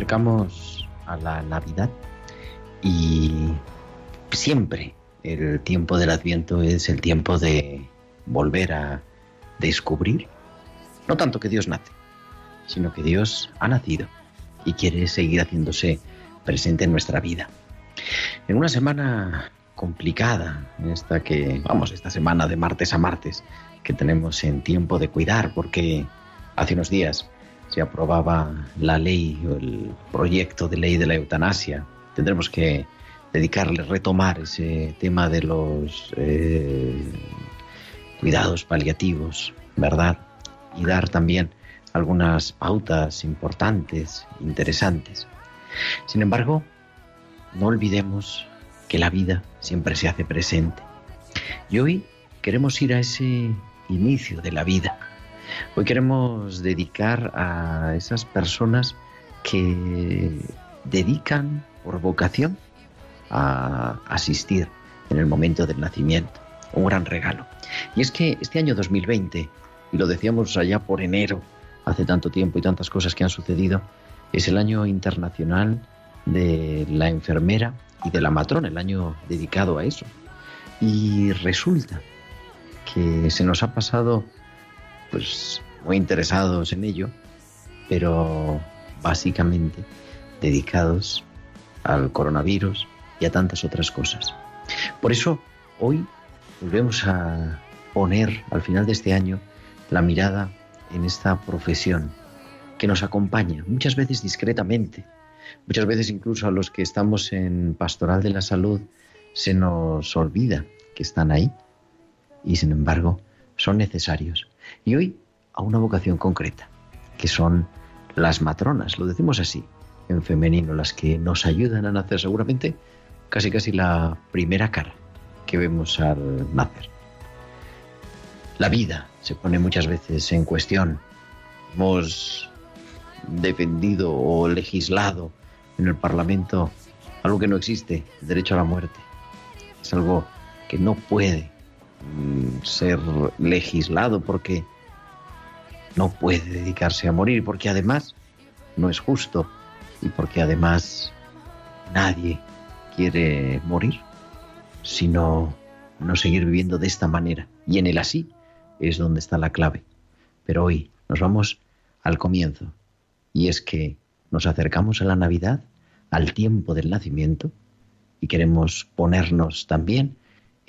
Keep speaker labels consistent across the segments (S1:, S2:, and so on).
S1: Acercamos a la Navidad y siempre el tiempo del Adviento es el tiempo de volver a descubrir, no tanto que Dios nace, sino que Dios ha nacido y quiere seguir haciéndose presente en nuestra vida. En una semana complicada, esta que, vamos, esta semana de martes a martes, que tenemos en tiempo de cuidar, porque hace unos días se aprobaba la ley o el proyecto de ley de la eutanasia. Tendremos que dedicarle, retomar ese tema de los eh, cuidados paliativos, ¿verdad? Y dar también algunas pautas importantes, interesantes. Sin embargo, no olvidemos que la vida siempre se hace presente. Y hoy queremos ir a ese inicio de la vida. Hoy queremos dedicar a esas personas que dedican por vocación a asistir en el momento del nacimiento. Un gran regalo. Y es que este año 2020, y lo decíamos allá por enero, hace tanto tiempo y tantas cosas que han sucedido, es el año internacional de la enfermera y de la matrona, el año dedicado a eso. Y resulta que se nos ha pasado, pues, muy interesados en ello, pero básicamente dedicados al coronavirus y a tantas otras cosas. Por eso, hoy volvemos a poner al final de este año la mirada en esta profesión que nos acompaña, muchas veces discretamente, muchas veces incluso a los que estamos en pastoral de la salud se nos olvida que están ahí y sin embargo son necesarios. Y hoy a una vocación concreta, que son las matronas, lo decimos así, en femenino, las que nos ayudan a nacer seguramente casi casi la primera cara que vemos al nacer. La vida se pone muchas veces en cuestión. Hemos defendido o legislado en el Parlamento algo que no existe, el derecho a la muerte. Es algo que no puede ser legislado porque no puede dedicarse a morir, porque además no es justo y porque además nadie quiere morir, sino no seguir viviendo de esta manera. Y en el así es donde está la clave. Pero hoy nos vamos al comienzo, y es que nos acercamos a la Navidad, al tiempo del nacimiento, y queremos ponernos también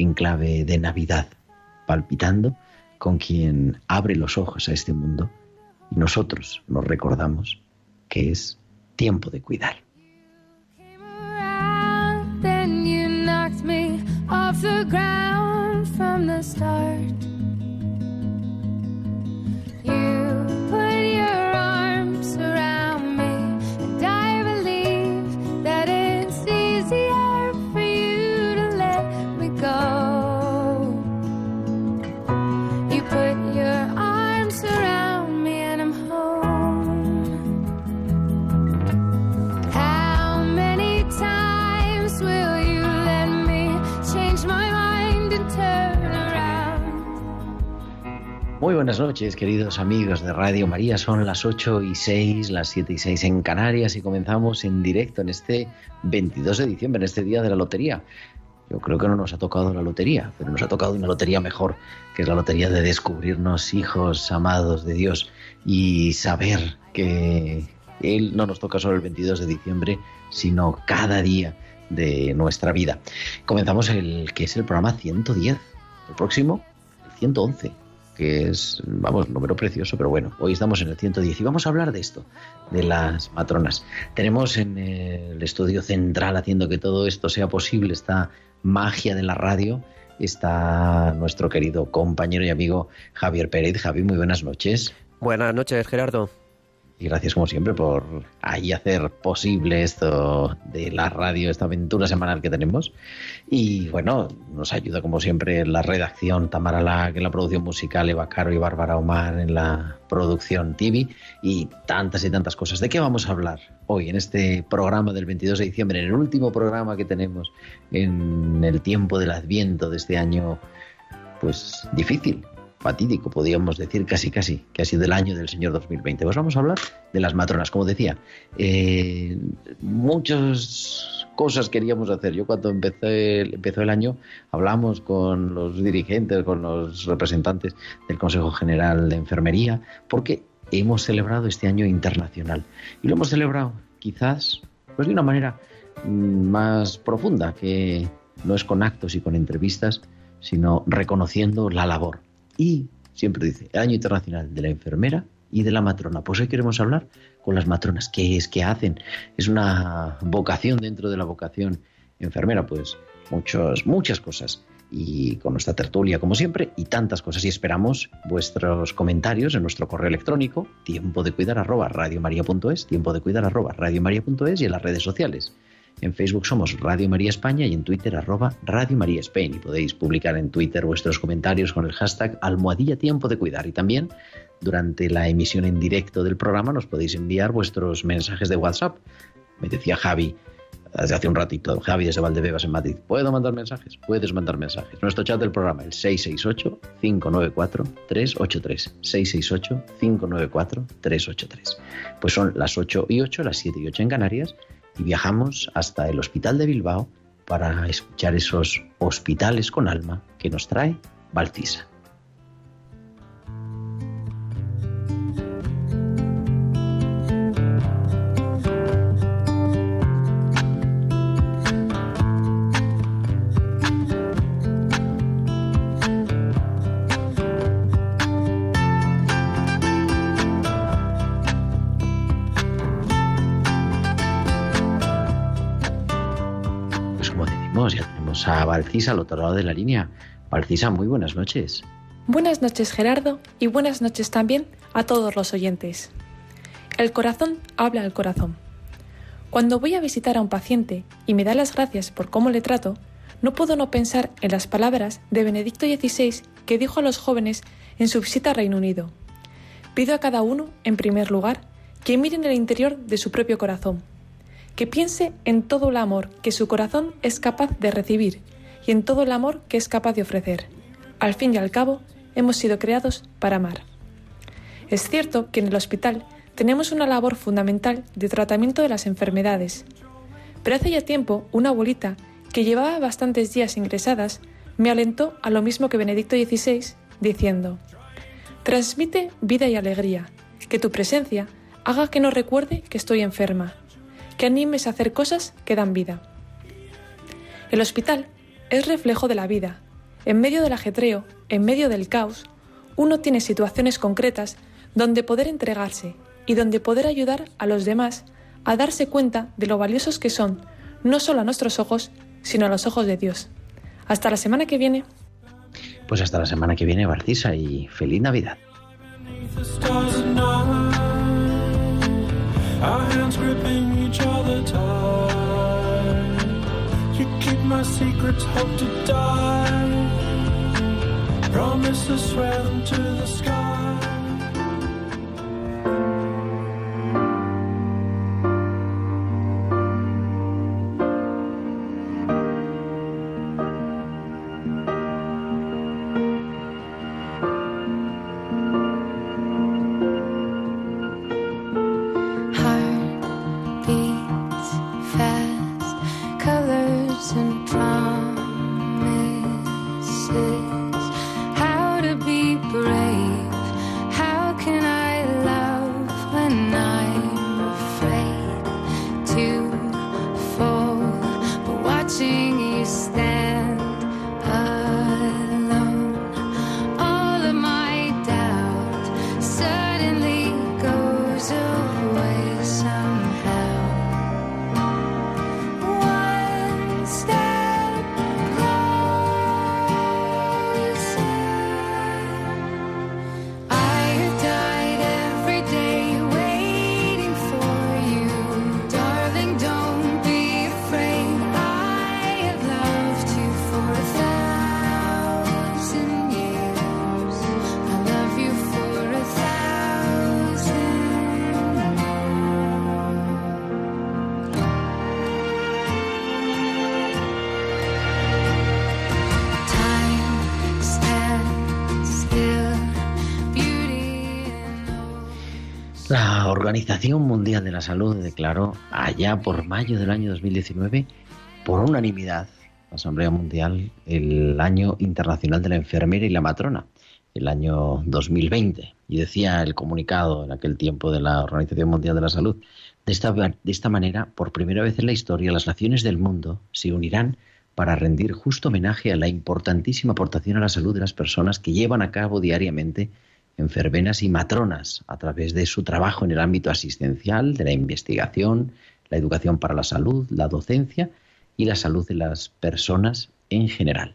S1: en clave de Navidad, palpitando con quien abre los ojos a este mundo, y nosotros nos recordamos que es tiempo de cuidar. Muy buenas noches, queridos amigos de Radio María. Son las 8 y 6, las 7 y 6 en Canarias y comenzamos en directo en este 22 de diciembre, en este día de la lotería. Yo creo que no nos ha tocado la lotería, pero nos ha tocado una lotería mejor, que es la lotería de descubrirnos hijos amados de Dios y saber que Él no nos toca solo el 22 de diciembre, sino cada día de nuestra vida. Comenzamos el que es el programa 110. El próximo, el 111 que es, vamos, un número precioso, pero bueno, hoy estamos en el 110 y vamos a hablar de esto, de las matronas. Tenemos en el estudio central haciendo que todo esto sea posible esta magia de la radio, está nuestro querido compañero y amigo Javier Pérez. Javi, muy buenas noches.
S2: Buenas noches, Gerardo
S1: y gracias como siempre por ahí hacer posible esto de la radio, esta aventura semanal que tenemos. Y bueno, nos ayuda como siempre la redacción Tamara Lack en la producción musical, Eva Caro y Bárbara Omar en la producción TV y tantas y tantas cosas. ¿De qué vamos a hablar hoy en este programa del 22 de diciembre, en el último programa que tenemos en el tiempo del Adviento de este año? Pues difícil, fatídico, podríamos decir casi casi, que ha sido el año del Señor 2020. Pues vamos a hablar de las matronas, como decía. Eh, muchas cosas queríamos hacer. Yo cuando empecé, empezó el año hablamos con los dirigentes, con los representantes del Consejo General de Enfermería, porque hemos celebrado este año internacional. Y lo hemos celebrado quizás pues de una manera mm, más profunda, que no es con actos y con entrevistas, sino reconociendo la labor y siempre dice, año internacional de la enfermera y de la matrona. Pues hoy queremos hablar con las matronas. ¿Qué es? ¿Qué hacen? Es una vocación dentro de la vocación enfermera, pues muchas, muchas cosas. Y con nuestra tertulia, como siempre, y tantas cosas. Y esperamos vuestros comentarios en nuestro correo electrónico, tiempo de cuidar arroba radiomaria.es, tiempo de cuidar arroba radiomaria.es y en las redes sociales. En Facebook somos Radio María España y en Twitter arroba Radio María Spain. Y podéis publicar en Twitter vuestros comentarios con el hashtag almohadilla tiempo de cuidar. Y también durante la emisión en directo del programa nos podéis enviar vuestros mensajes de WhatsApp. Me decía Javi desde hace un ratito, Javi desde Valdebebas en Madrid. ¿Puedo mandar mensajes? Puedes mandar mensajes. Nuestro chat del programa, el 668-594-383. 668-594-383. Pues son las 8 y 8, las 7 y 8 en Canarias y viajamos hasta el Hospital de Bilbao para escuchar esos hospitales con alma que nos trae Baltisa. A Valcisa al otro lado de la línea. Valcisa, muy buenas noches.
S3: Buenas noches Gerardo y buenas noches también a todos los oyentes. El corazón habla al corazón. Cuando voy a visitar a un paciente y me da las gracias por cómo le trato, no puedo no pensar en las palabras de Benedicto XVI que dijo a los jóvenes en su visita a Reino Unido. Pido a cada uno, en primer lugar, que miren el interior de su propio corazón que piense en todo el amor que su corazón es capaz de recibir y en todo el amor que es capaz de ofrecer. Al fin y al cabo, hemos sido creados para amar. Es cierto que en el hospital tenemos una labor fundamental de tratamiento de las enfermedades, pero hace ya tiempo una abuelita que llevaba bastantes días ingresadas me alentó a lo mismo que Benedicto XVI, diciendo, Transmite vida y alegría, que tu presencia haga que no recuerde que estoy enferma, que animes a hacer cosas que dan vida. El hospital es reflejo de la vida. En medio del ajetreo, en medio del caos, uno tiene situaciones concretas donde poder entregarse y donde poder ayudar a los demás a darse cuenta de lo valiosos que son, no solo a nuestros ojos, sino a los ojos de Dios. Hasta la semana que viene.
S1: Pues hasta la semana que viene, Barcisa, y feliz Navidad. Our hands gripping each other tight. You keep my secrets, hope to die. Promise to swear them to the sky. Organización Mundial de la Salud declaró allá por mayo del año 2019, por unanimidad, la Asamblea Mundial, el año internacional de la enfermera y la matrona, el año 2020. Y decía el comunicado en aquel tiempo de la Organización Mundial de la Salud, de esta, de esta manera, por primera vez en la historia, las naciones del mundo se unirán para rendir justo homenaje a la importantísima aportación a la salud de las personas que llevan a cabo diariamente enfermeras y matronas a través de su trabajo en el ámbito asistencial, de la investigación, la educación para la salud, la docencia y la salud de las personas en general.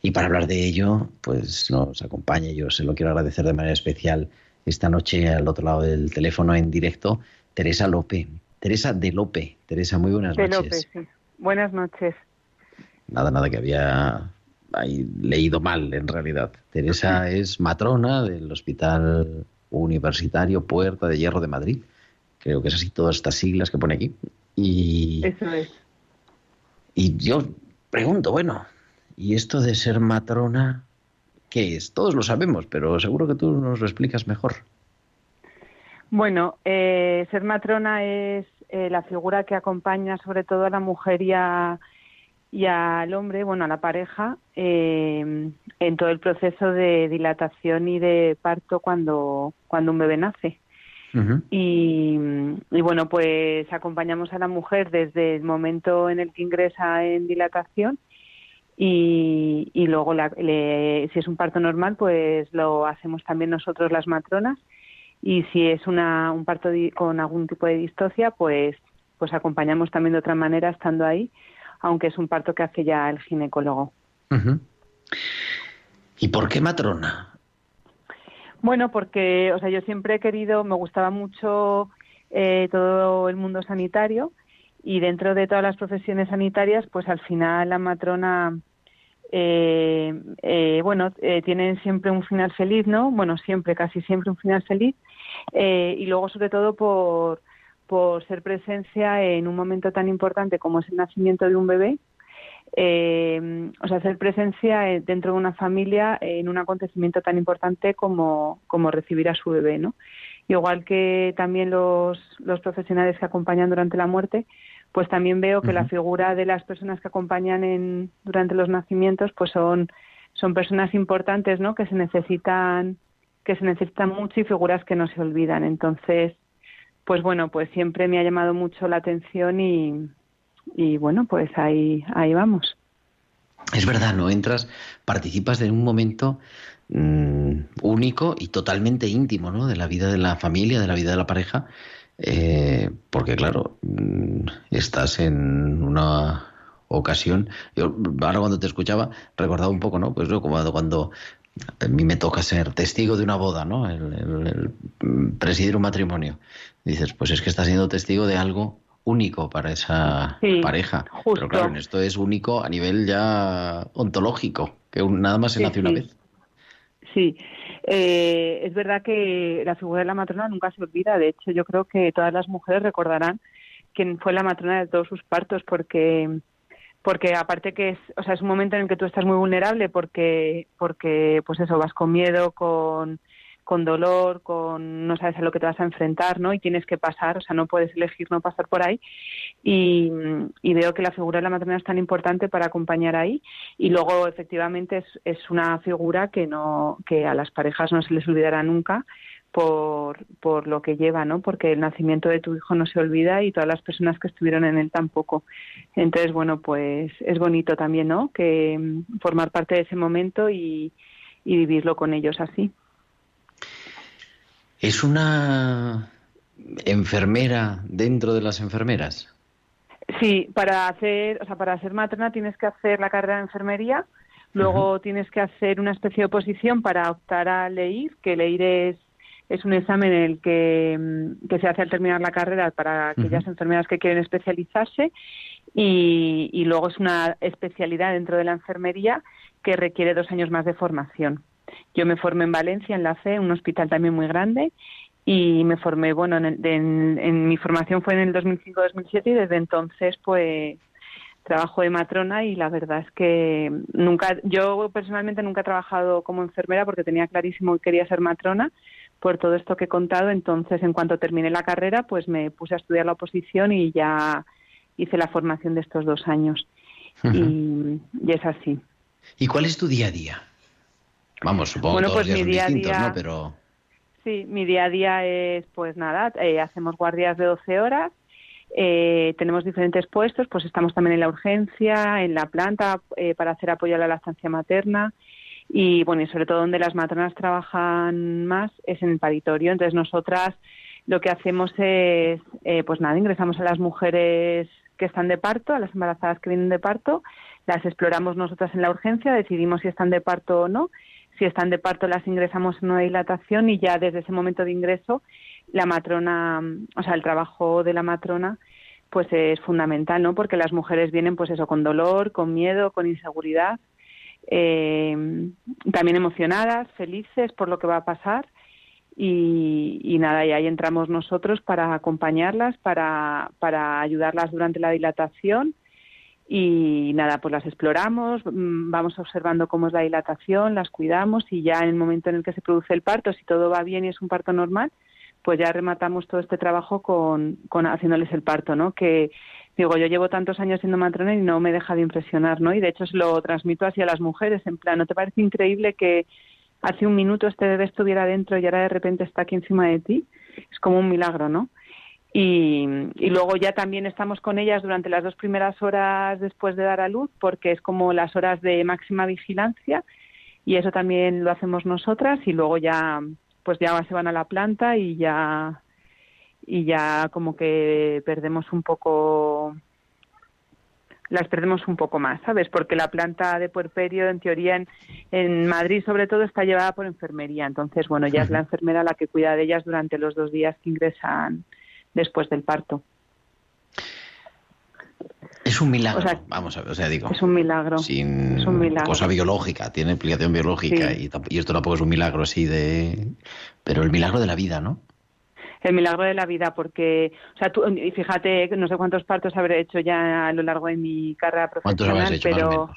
S1: Y para hablar de ello, pues nos acompaña, yo se lo quiero agradecer de manera especial esta noche al otro lado del teléfono en directo, Teresa Lope. Teresa de Lope. Teresa, muy buenas
S2: de
S1: noches.
S2: Lope, sí. Buenas noches.
S1: Nada, nada, que había ahí leído mal en realidad. Teresa es matrona del Hospital Universitario Puerta de Hierro de Madrid. Creo que es así todas estas siglas que pone aquí. Y,
S2: Eso es.
S1: y yo pregunto, bueno, ¿y esto de ser matrona qué es? Todos lo sabemos, pero seguro que tú nos lo explicas mejor.
S2: Bueno, eh, ser matrona es eh, la figura que acompaña sobre todo a la mujer y, a, y al hombre, bueno, a la pareja, eh, en todo el proceso de dilatación y de parto cuando, cuando un bebé nace. Y, y bueno, pues acompañamos a la mujer desde el momento en el que ingresa en dilatación y, y luego la- le- si es un parto normal, pues lo hacemos también nosotros las matronas y si es una, un parto di- con algún tipo de distocia, pues pues acompañamos también de otra manera estando ahí, aunque es un parto que hace ya el ginecólogo.
S1: ¿Y por qué matrona?
S2: Bueno, porque, o sea, yo siempre he querido, me gustaba mucho eh, todo el mundo sanitario y dentro de todas las profesiones sanitarias, pues al final la matrona, eh, eh, bueno, eh, tienen siempre un final feliz, ¿no? Bueno, siempre, casi siempre un final feliz eh, y luego sobre todo por por ser presencia en un momento tan importante como es el nacimiento de un bebé eh, o sea, hacer presencia eh, dentro de una familia en un acontecimiento tan importante como, como recibir a su bebé, ¿no? Igual que también los, los profesionales que acompañan durante la muerte, pues también veo que la figura de las personas que acompañan en, durante los nacimientos, pues son, son personas importantes, ¿no? Que se necesitan, que se necesitan mucho y figuras que no se olvidan. Entonces, pues bueno, pues siempre me ha llamado mucho la atención y, y bueno, pues ahí, ahí vamos.
S1: Es verdad, no entras, participas de un momento mm, único y totalmente íntimo, ¿no? De la vida de la familia, de la vida de la pareja, eh, porque claro, mm, estás en una ocasión. Yo ahora cuando te escuchaba recordaba un poco, ¿no? Pues ¿no? como cuando a mí me toca ser testigo de una boda, ¿no? El, el- el, mm, presidir un matrimonio. Dices, pues es que estás siendo testigo de algo único para esa
S2: Sí,
S1: pareja.
S2: justo.
S1: Pero claro, esto es único a nivel ya ontológico, que nada más se
S2: Sí,
S1: nace una vez.
S2: Sí, eh, es verdad que la figura de la matrona nunca se olvida. De hecho, yo creo que todas las mujeres recordarán quién fue la matrona de todos sus partos, porque porque aparte que es, o sea, es un momento en el que tú estás muy vulnerable, porque porque pues eso vas con miedo, con con dolor, con no sabes a lo que te vas a enfrentar, ¿no? Y tienes que pasar, o sea, no puedes elegir no pasar por ahí. Y, y veo que la figura de la maternidad es tan importante para acompañar ahí. Y luego, efectivamente, es, es una figura que no que a las parejas no se les olvidará nunca por, por lo que lleva, ¿no? Porque el nacimiento de tu hijo no se olvida y todas las personas que estuvieron en él tampoco. Entonces, bueno, pues es bonito también, ¿no? Que mm, formar parte de ese momento y, y vivirlo con ellos así.
S1: ¿Es una enfermera dentro de las enfermeras?
S2: Sí, para hacer, o sea, para ser matrona tienes que hacer la carrera de enfermería, luego tienes que hacer una especie de oposición para optar a LEIR, que LEIR es, es un examen en el que, mm, que se hace al terminar la carrera para aquellas
S1: Ujú.
S2: enfermeras que quieren especializarse y, y luego es una especialidad dentro de la enfermería que requiere dos años más de formación. Yo me formé en Valencia, en la CE, un hospital también muy grande, y me formé, bueno, en, el- en- en mi formación fue en el 2005-2007 y desde entonces pues trabajo de matrona y la verdad es que nunca, yo personalmente nunca he trabajado como enfermera porque tenía clarísimo que quería ser matrona, por todo esto que he contado. Entonces, en cuanto terminé la carrera, pues me puse a estudiar la oposición y ya hice la formación de estos dos años. y, es así.
S1: ¿Y cuál es tu día a día? Vamos, supongo que todos pues días son distintos, ¿no? Pero...
S2: Sí, mi día a día es, pues nada, eh, hacemos guardias de 12 horas, eh, tenemos diferentes puestos, pues estamos también en la urgencia, en la planta, eh, para hacer apoyo a la lactancia materna, y bueno, y sobre todo donde las matronas trabajan más es en el paritorio. Entonces nosotras lo que hacemos es, eh, pues nada, ingresamos a las mujeres que están de parto, a las embarazadas que vienen de parto, las exploramos nosotras en la urgencia, decidimos si están de parto o no. Si están de parto las ingresamos en una dilatación y ya desde ese momento de ingreso la matrona, o sea, el trabajo de la matrona pues es fundamental, ¿no? Porque las mujeres vienen pues eso con dolor, con miedo, con inseguridad eh, también emocionadas, felices por lo que va a pasar. Y, nada, y ahí entramos nosotros para acompañarlas, para, para ayudarlas durante la dilatación. Y nada, pues las exploramos, mm, vamos observando cómo es la dilatación, las cuidamos y ya en el momento en el que se produce el parto, si todo va bien y es un parto normal, pues ya rematamos todo este trabajo con, con haciéndoles el parto, ¿no? Que digo, yo llevo tantos años siendo matrona y no me deja de impresionar, ¿no? Y de hecho se lo transmito hacia las mujeres, en plan, ¿no te parece increíble que hace un minuto este bebé estuviera dentro y ahora de repente está aquí encima de ti? Es como un milagro, ¿no? Y, y, luego ya también estamos con ellas durante las dos primeras horas después de dar a luz, porque es como las horas de máxima vigilancia y eso también lo hacemos nosotras y luego ya pues ya se van a la planta y ya y ya como que perdemos un poco las perdemos un poco más, ¿sabes? Porque la planta de puerperio, en teoría, en, Madrid sobre todo está llevada por enfermería. Entonces, bueno, ya es la enfermera la que cuida de ellas durante los dos días que ingresan después del parto.
S1: Es un milagro, vamos a ver, o sea, digo.
S2: Es un milagro.
S1: Sin
S2: es un milagro.
S1: cosa biológica, tiene explicación biológica y, y, esto tampoco es un milagro así de. Pero el milagro de la vida, ¿no?
S2: El milagro de la vida, porque, o sea, tú, y fíjate, no sé cuántos partos habré hecho ya a lo largo de mi carrera profesional, pero...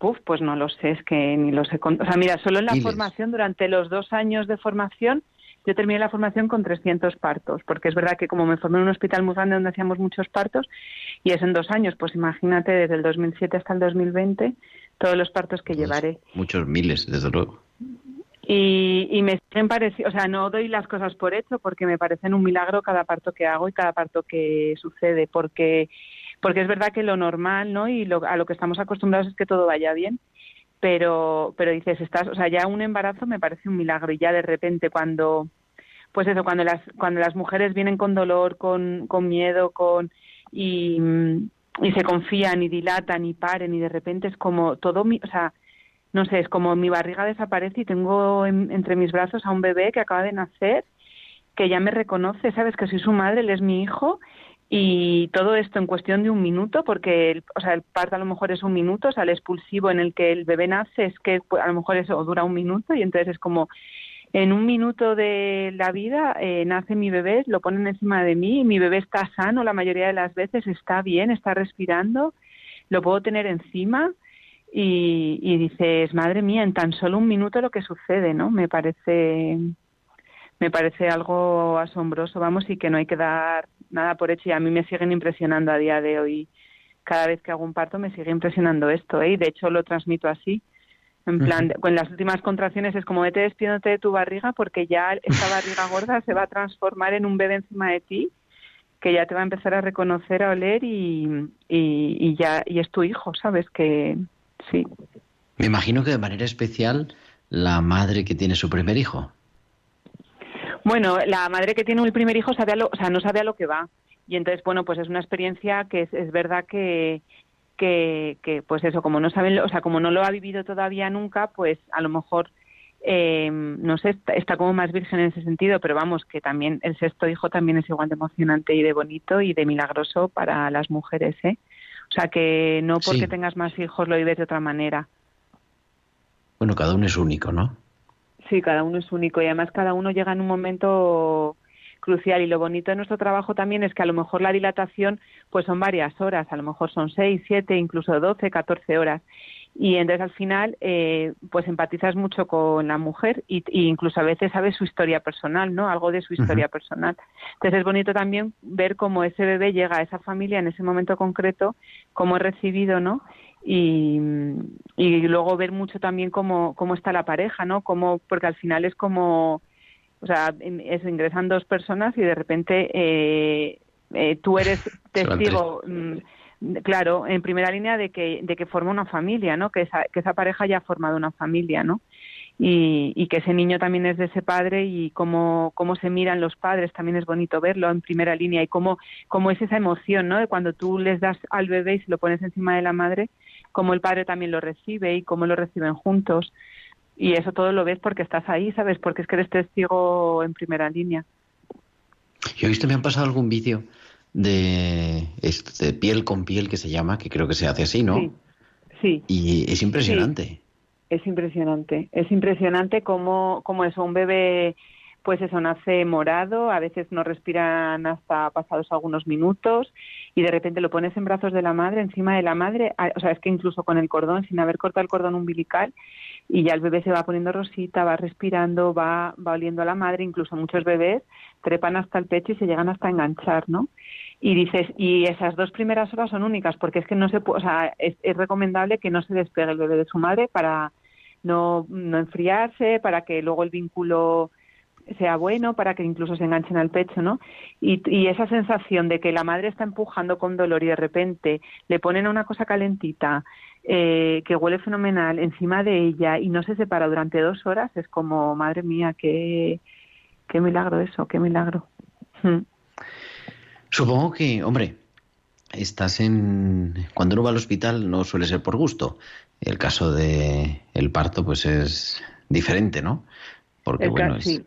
S2: Uf, pues no lo sé, es que ni lo sé. O sea, mira, solo en la formación, durante los dos años de formación, yo terminé la formación con 300 partos, porque es verdad que como me formé en un hospital muy grande donde hacíamos muchos partos, y es en dos años, pues imagínate, desde el 2007 hasta el 2020, todos los partos que llevaré.
S1: Muchos miles, desde luego.
S2: Y, me siguen pareciendo, o sea, no doy las cosas por hecho porque me parecen un milagro cada parto que hago y cada parto que sucede, porque, porque es verdad que lo normal, ¿no? Y lo, a lo que estamos acostumbrados es que todo vaya bien, pero, pero dices, estás, o sea, ya un embarazo me parece un milagro y ya de repente cuando, pues eso, cuando las, cuando las mujeres vienen con dolor, con, con miedo, con, y, y se confían y dilatan y paren y de repente es como todo, mi, o sea, no sé, es como mi barriga desaparece y tengo entre mis brazos a un bebé que acaba de nacer, que ya me reconoce, sabes que soy su madre, él es mi hijo y todo esto en cuestión de un minuto, porque el, o sea, el parto a lo mejor es un minuto, o sea, el expulsivo en el que el bebé nace es que pues, a lo mejor eso dura un minuto y entonces es como en un minuto de la vida eh, nace mi bebé, lo ponen encima de mí, y mi bebé está sano la mayoría de las veces, está bien, está respirando, lo puedo tener encima y, dices, madre mía, en tan solo un minuto lo que sucede, ¿no? Me parece, me parece algo asombroso, vamos, y que no hay que dar nada por hecho y a mí me siguen impresionando a día de hoy. Cada vez que hago un parto me sigue impresionando esto, ¿eh? Y de hecho lo transmito así. En plan, con las últimas contracciones es como vete despidiéndote de tu barriga porque ya esta barriga gorda se va a transformar en un bebé encima de ti que ya te va a empezar a reconocer, a oler y, y ya y es tu hijo, ¿sabes? Que, sí.
S1: Me imagino que de manera especial la madre que tiene su primer hijo.
S2: Bueno, la madre que tiene el primer hijo sabe lo, o sea, no sabe a lo que va. Y entonces, bueno, pues es una experiencia que es, es verdad que, que, que, pues eso, como no saben, o sea, como no lo ha vivido todavía nunca, pues a lo mejor, eh, no sé, está, está, como más virgen en ese sentido, pero vamos, que también el sexto hijo también es igual de emocionante y de bonito y de milagroso para las mujeres, ¿eh? O sea que no porque tengas más hijos lo vives de otra manera.
S1: Bueno, cada uno es único, ¿no?
S2: Sí, cada uno es único y además cada uno llega en un momento crucial y lo bonito de nuestro trabajo también es que a lo mejor la dilatación pues son varias horas, a lo mejor son seis, siete, incluso doce, catorce horas y entonces al final eh, pues empatizas mucho con la mujer y, incluso a veces sabes su historia personal, ¿no? Algo de su historia personal. Entonces es bonito también ver cómo ese bebé llega a esa familia en ese momento concreto, cómo es recibido, ¿no? Y, y luego ver mucho también cómo, cómo está la pareja, ¿no? Cómo, porque al final es como, o sea, es, ingresan dos personas y de repente eh, eh, tú eres testigo claro, en primera línea de que, de que forma una familia, ¿no? Que esa, que esa pareja ya ha formado una familia, ¿no? Y, que ese niño también es de ese padre y cómo, cómo se miran los padres, también es bonito verlo en primera línea y cómo, cómo es esa emoción, ¿no? De cuando tú les das al bebé y se lo pones encima de la madre, cómo el padre también lo recibe y cómo lo reciben juntos. Y eso todo lo ves porque estás ahí, ¿sabes? Porque es que eres testigo en primera línea.
S1: Yo he visto, me han pasado algún vídeo de, este, piel con piel que se llama, que creo que se hace así, ¿no?
S2: Sí. sí.
S1: Y es impresionante.
S2: Es impresionante. Es impresionante cómo, cómo eso, un bebé, pues eso, nace morado, a veces no respiran hasta pasados algunos minutos y de repente lo pones en brazos de la madre, encima de la madre, o sea, es que incluso con el cordón, sin haber cortado el cordón umbilical, y ya el bebé se va poniendo rosita, va respirando, va, va oliendo a la madre, incluso muchos bebés trepan hasta el pecho y se llegan hasta enganchar, ¿no? Y dices, y esas dos primeras horas son únicas, porque es que no se o sea, es, recomendable que no se despegue el bebé de su madre para no, no enfriarse, para que luego el vínculo sea bueno, para que incluso se enganchen al pecho, ¿no? Y, y esa sensación de que la madre está empujando con dolor y de repente le ponen una cosa calentita, eh, que huele fenomenal encima de ella y no se separa durante dos horas, es como, madre mía, qué, qué milagro eso, qué milagro. Mm.
S1: Supongo que, hombre, estás en cuando uno va al hospital no suele ser por gusto. El caso de el parto pues es diferente, ¿no? Porque bueno, es...
S2: sí.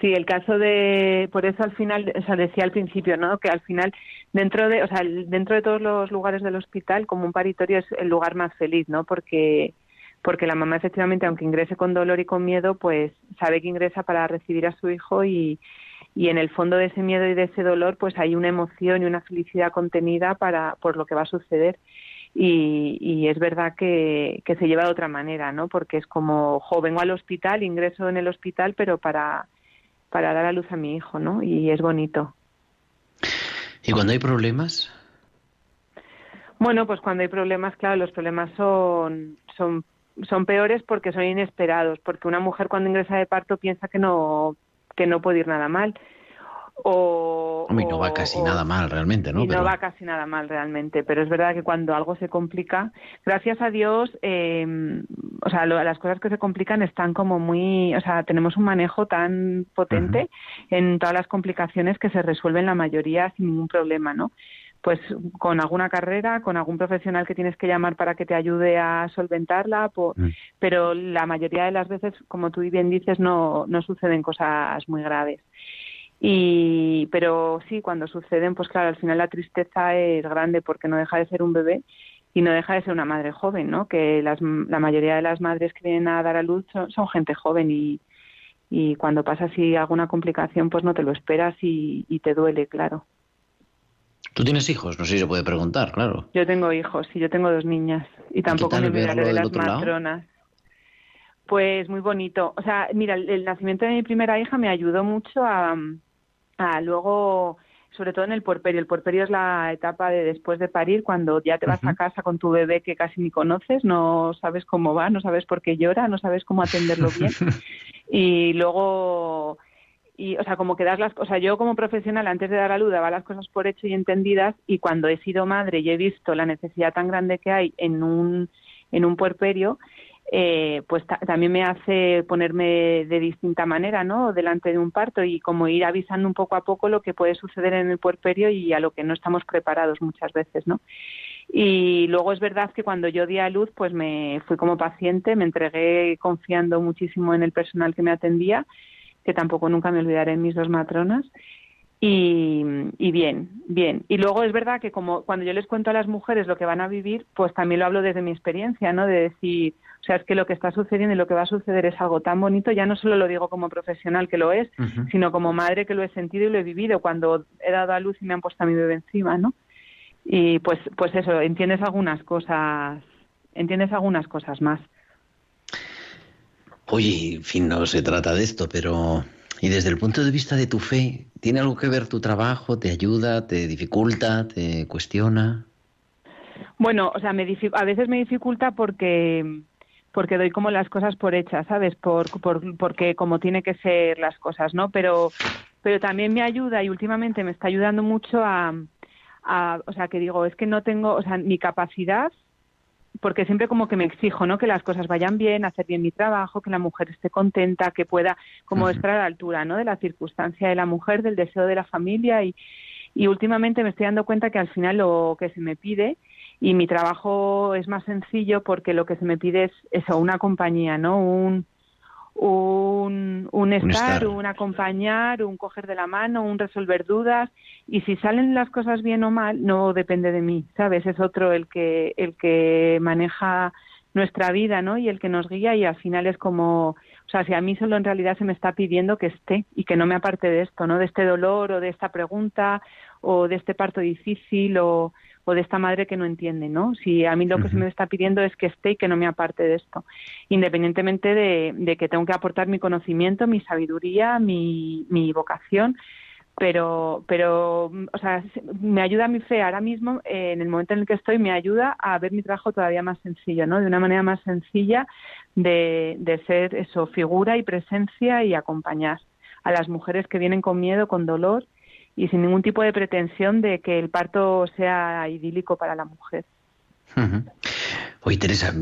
S2: sí. el caso de por eso al final, o sea, decía al principio, ¿no? Que al final dentro de, o sea, dentro de todos los lugares del hospital como un paritorio es el lugar más feliz, ¿no? Porque porque la mamá efectivamente aunque ingrese con dolor y con miedo, pues sabe que ingresa para recibir a su hijo y y en el fondo de ese miedo y de ese dolor pues hay una emoción y una felicidad contenida para por lo que va a suceder. Y, y es verdad que, que, se lleva de otra manera no porque es como jo vengo al hospital ingreso en el hospital pero para para dar a luz a mi hijo no y es bonito.
S1: Y cuando hay problemas
S2: bueno pues cuando hay problemas claro los problemas son son son peores porque son inesperados porque una mujer cuando ingresa de parto piensa que no que no puede ir nada mal. O,
S1: no va casi nada mal realmente, ¿no?
S2: Y no va casi nada mal realmente, pero es verdad que cuando algo se complica, gracias a Dios, eh, o sea, las cosas que se complican están como muy, o sea, tenemos un manejo tan potente en todas las complicaciones que se resuelven la mayoría sin ningún problema, ¿no? Pues con alguna carrera, con algún profesional que tienes que llamar para que te ayude a solventarla, mm. pero la mayoría de las veces, como tú bien dices, no, no suceden cosas muy graves. Y, pero sí, cuando suceden, pues claro, al final la tristeza es grande porque no deja de ser un bebé y no deja de ser una madre joven, ¿no? Que las, la mayoría de las madres que vienen a dar a luz son, gente joven y, y cuando pasa así alguna complicación, pues no te lo esperas y, y te duele, claro.
S1: ¿Tú tienes hijos? No sé si se puede preguntar, claro.
S2: Yo tengo hijos, y yo tengo dos niñas. Y tampoco me olvidaré de las matronas. Pues muy bonito. O sea, mira, el, nacimiento de mi primera hija me ayudó mucho a, a luego sobre todo en el puerperio. El puerperio es la etapa de después de parir, cuando ya te vas a casa con tu bebé que casi ni conoces, no sabes cómo va, no sabes por qué llora, no sabes cómo atenderlo bien. y luego y o sea como que das las cosas yo como profesional antes de dar a luz daba las cosas por hecho y entendidas y cuando he sido madre y he visto la necesidad tan grande que hay en un en un puerperio eh, pues también me hace ponerme de distinta manera no delante de un parto y como ir avisando un poco a poco lo que puede suceder en el puerperio y a lo que no estamos preparados muchas veces no y luego es verdad que cuando yo di a luz pues me fui como paciente me entregué confiando muchísimo en el personal que me atendía que tampoco nunca me olvidaré mis dos matronas. Y, y, bien, bien. Y luego es verdad que como cuando yo les cuento a las mujeres lo que van a vivir, pues también lo hablo desde mi experiencia, ¿no? De decir, o sea, es que lo que está sucediendo y lo que va a suceder es algo tan bonito, ya no solo lo digo como profesional que lo es, sino como madre que lo he sentido y lo he vivido cuando he dado a luz y me han puesto a mi bebé encima, ¿no? y pues pues eso entiendes algunas cosas entiendes algunas cosas más
S1: oye en fin no se trata de esto pero y desde el punto de vista de tu fe tiene algo que ver tu trabajo te ayuda te dificulta te cuestiona
S2: bueno o sea me a veces me dificulta porque porque doy como las cosas por hechas, ¿sabes? Por, por, porque como tiene que ser las cosas, ¿no? Pero, pero también me ayuda y últimamente me está ayudando mucho a, a, o sea, que digo, es que no tengo, o sea, mi capacidad, porque siempre como que me exijo, ¿no? Que las cosas vayan bien, hacer bien mi trabajo, que la mujer esté contenta, que pueda como estar a la altura, ¿no? De la circunstancia de la mujer, del deseo de la familia y, y últimamente me estoy dando cuenta que al final lo que se me pide y mi trabajo es más sencillo porque lo que se me pide es eso, una compañía, ¿no? Un, un, un, estar, un, acompañar, un coger de la mano, un resolver dudas y si salen las cosas bien o mal no depende de mí, ¿sabes? Es otro el que el que maneja nuestra vida, ¿no? Y el que nos guía y al final es como, o sea, si a mí solo en realidad se me está pidiendo que esté y que no me aparte de esto, ¿no? De este dolor o de esta pregunta o de este parto difícil o o de esta madre que no entiende, ¿no? Si a mí lo que se me está pidiendo es que esté y que no me aparte de esto, independientemente de, que tengo que aportar mi conocimiento, mi sabiduría, mi, vocación, pero, pero, o sea, me ayuda mi fe ahora mismo, en el momento en el que estoy, me ayuda a ver mi trabajo todavía más sencillo, ¿no? De una manera más sencilla de, de ser eso, figura y presencia y acompañar a las mujeres que vienen con miedo, con dolor y sin ningún tipo de pretensión de que el parto sea idílico para la mujer.
S1: Oye, Teresa,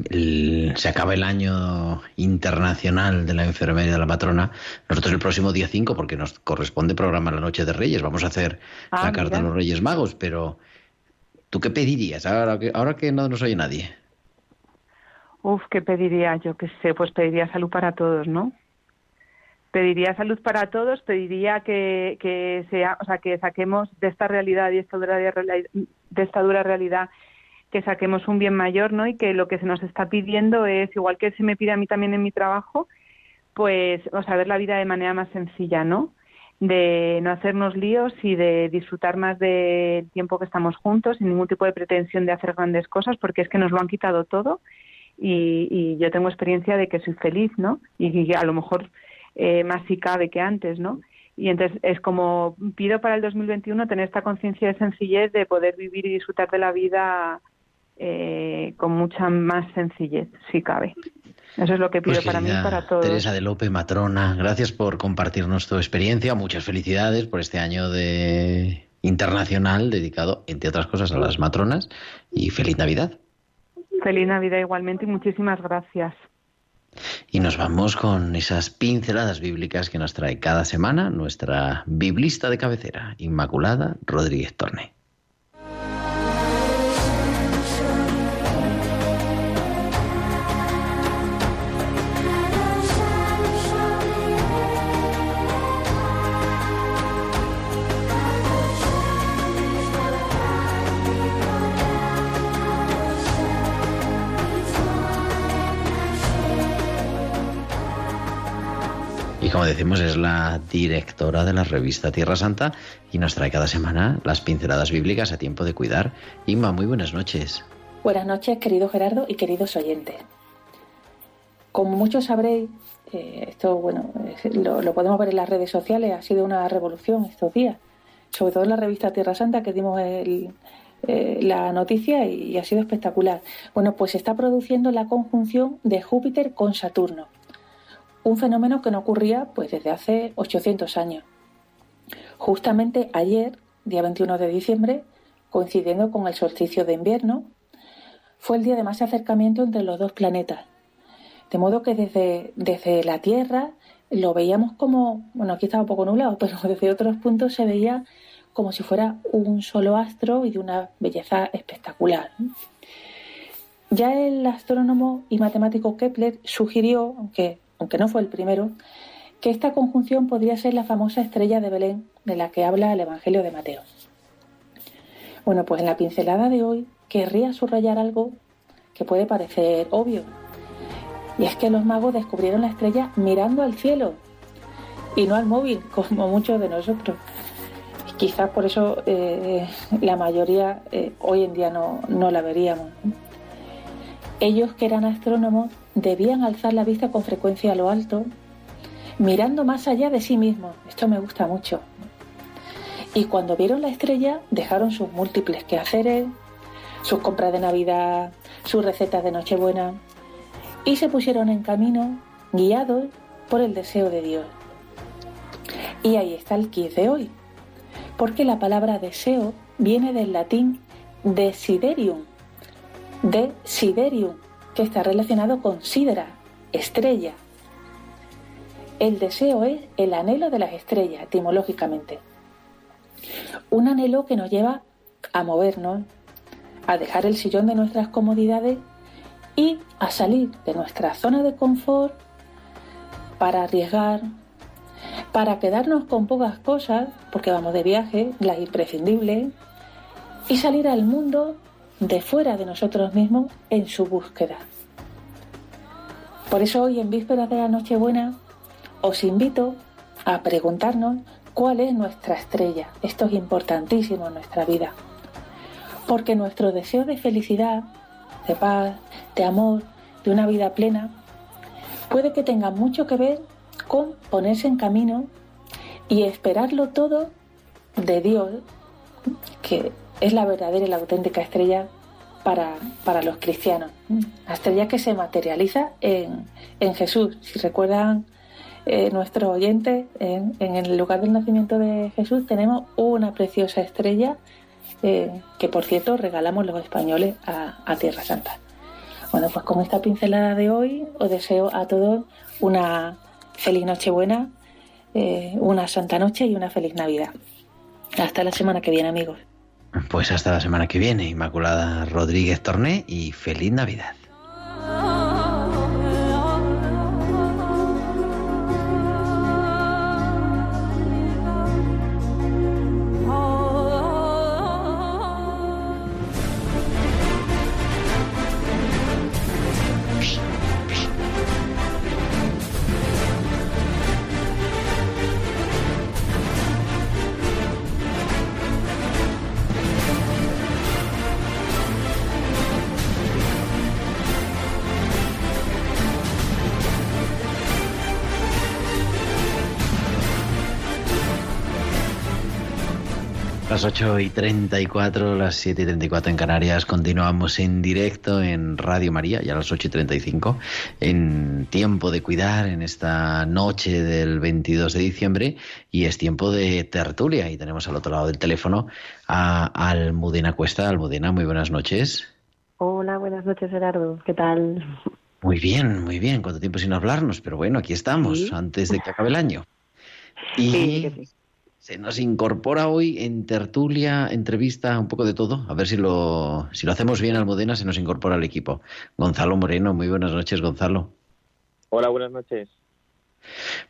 S1: se acaba el año internacional de la enfermera y de la matrona. Nosotros el próximo día 5, porque nos corresponde programar la Noche de Reyes, vamos a hacer la ah, carta a los Reyes Magos, pero ¿tú qué pedirías ahora que, ahora que no nos oye nadie?
S2: Uf, ¿qué pediría? Yo qué sé, pues pediría salud para todos, ¿no? Pediría salud para todos, pediría que, que sea, o sea, que saquemos de esta realidad y esta dura de esta dura realidad que saquemos un bien mayor, ¿no? Y que lo que se nos está pidiendo es igual que se me pide a mí también en mi trabajo, pues, o sea, ver la vida de manera más sencilla, ¿no? De no hacernos líos y de disfrutar más del tiempo que estamos juntos sin ningún tipo de pretensión de hacer grandes cosas, porque es que nos lo han quitado todo y, yo tengo experiencia de que soy feliz, ¿no? Y, y a lo mejor eh, más si cabe que antes, ¿no? Y entonces es como pido para el 2021 tener esta conciencia de sencillez de poder vivir y disfrutar de la vida eh, con mucha más sencillez, si cabe. Eso es lo que pido pues para mí y para todos.
S1: Teresa de Lope, matrona, gracias por compartirnos tu experiencia. Muchas felicidades por este año de internacional dedicado, entre otras cosas, a las matronas. Y feliz Navidad.
S2: Feliz Navidad igualmente y muchísimas gracias.
S1: Y nos vamos con esas pinceladas bíblicas que nos trae cada semana nuestra biblista de cabecera, Inmaculada Rodríguez Torne. Decimos, es la directora de la revista Tierra Santa y nos trae cada semana las pinceladas bíblicas a tiempo de cuidar. Inma, muy buenas noches.
S4: Buenas noches, querido Gerardo y queridos oyentes. Como muchos sabréis, eh, esto, bueno, lo, podemos ver en las redes sociales, ha sido una revolución estos días, sobre todo en la revista Tierra Santa que dimos eh, la noticia y, y ha sido espectacular. Bueno, pues se está produciendo la conjunción de Júpiter con Saturno un fenómeno que no ocurría pues desde hace 800 años. Justamente ayer, día 21 de diciembre, coincidiendo con el solsticio de invierno, fue el día de más acercamiento entre los dos planetas. De modo que desde, desde la Tierra lo veíamos como, bueno, aquí estaba un poco nublado, pero desde otros puntos se veía como si fuera un solo astro y de una belleza espectacular. Ya el astrónomo y matemático Kepler sugirió, aunque aunque no fue el primero, que esta conjunción podría ser la famosa estrella de Belén de la que habla el Evangelio de Mateo. Bueno, pues en la pincelada de hoy querría subrayar algo que puede parecer obvio. Y es que los magos descubrieron la estrella mirando al cielo y no al móvil, como muchos de nosotros. quizás por eso eh, la mayoría eh, hoy en día no, no la veríamos. Ellos que eran astrónomos debían alzar la vista con frecuencia a lo alto, mirando más allá de sí mismos. Esto me gusta mucho. Y cuando vieron la estrella, dejaron sus múltiples quehaceres, sus compras de Navidad, sus recetas de Nochebuena, y se pusieron en camino, guiados por el deseo de Dios. Y ahí está el quiz de hoy, porque la palabra deseo viene del latín desiderium, desiderium, está relacionado con sidera, estrella. El deseo es el anhelo de las estrellas, etimológicamente. Un anhelo que nos lleva a movernos, a dejar el sillón de nuestras comodidades y a salir de nuestra zona de confort para arriesgar, para quedarnos con pocas cosas, porque vamos de viaje, las imprescindibles, y salir al mundo de fuera de nosotros mismos en su búsqueda. Por eso hoy en vísperas de la Nochebuena os invito a preguntarnos cuál es nuestra estrella. Esto es importantísimo en nuestra vida. Porque nuestro deseo de felicidad, de paz, de amor, de una vida plena, puede que tenga mucho que ver con ponerse en camino y esperarlo todo de Dios, que es la verdadera y la auténtica estrella para, para los cristianos. La estrella que se materializa en, en Jesús. Si recuerdan eh, nuestros oyentes, en, en, el lugar del nacimiento de Jesús tenemos una preciosa estrella eh, que, por cierto, regalamos los españoles a, a Tierra Santa. Bueno, pues con esta pincelada de hoy os deseo a todos una feliz Nochebuena, eh, una Santa Noche y una feliz Navidad. Hasta la semana que viene, amigos.
S1: Pues hasta la semana que viene, Inmaculada Rodríguez Torné y feliz Navidad. Las 8 y 34, las 7 y 34 en Canarias, continuamos en directo en Radio María, ya a las 8 y 35, en tiempo de cuidar en esta noche del 22 de diciembre y es tiempo de tertulia y tenemos al otro lado del teléfono a Almudena Cuesta. Almudena, muy buenas noches.
S5: Hola, buenas noches Gerardo, ¿qué tal?
S1: Muy bien, muy bien, cuánto tiempo sin hablarnos, pero bueno, aquí estamos, ¿Sí? antes de que acabe el año. Y... Sí, sí. Se nos incorpora hoy en tertulia, entrevista, un poco de todo. A ver si lo, si lo hacemos bien, Almudena, se nos incorpora al equipo. Gonzalo Moreno, muy buenas noches, Gonzalo.
S6: Hola, buenas noches.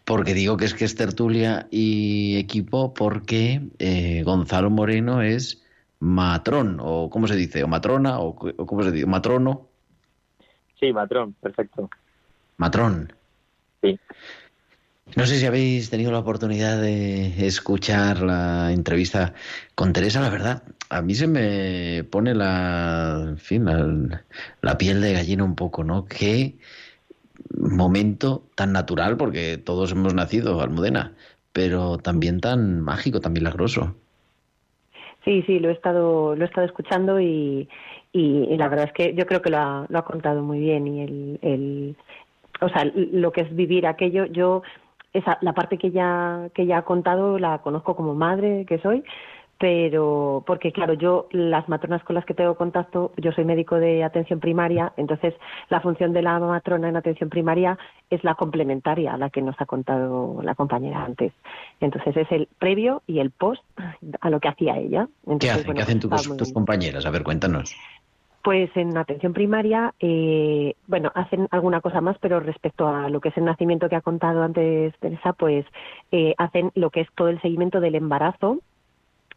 S1: Porque digo que es que es tertulia y equipo porque eh, Gonzalo Moreno es matrón, o ¿cómo se dice? ¿O matrona? ¿O, o cómo se dice? ¿Matrono?
S6: Sí, matrón, perfecto.
S1: Matrón.
S6: Sí.
S1: No sé si habéis tenido la oportunidad de escuchar la entrevista con Teresa, la verdad. A mí se me pone la, fin, la, la piel de gallina un poco, ¿no? Qué momento tan natural, porque todos hemos nacido, Almudena, pero también tan mágico, tan milagroso.
S5: Sí, sí, lo he estado, lo he estado escuchando y, y, y la verdad es que yo creo que lo ha, lo ha contado muy bien y el, el, o sea, lo que es vivir aquello, yo esa, la parte que ya, que ya ha contado la conozco como madre que soy, pero porque claro, yo las matronas con las que tengo contacto, yo soy médico de atención primaria, entonces la función de la matrona en atención primaria es la complementaria a la que nos ha contado la compañera antes. Entonces es el previo y el post a lo que hacía ella. Entonces,
S1: ¿Qué hacen?
S5: bueno,
S1: ¿Qué hacen tus, tus compañeras? A ver, cuéntanos.
S5: Pues en atención primaria, eh, bueno, hacen alguna cosa más, pero respecto a lo que es el nacimiento que ha contado antes Teresa, pues eh, hacen lo que es todo el seguimiento del embarazo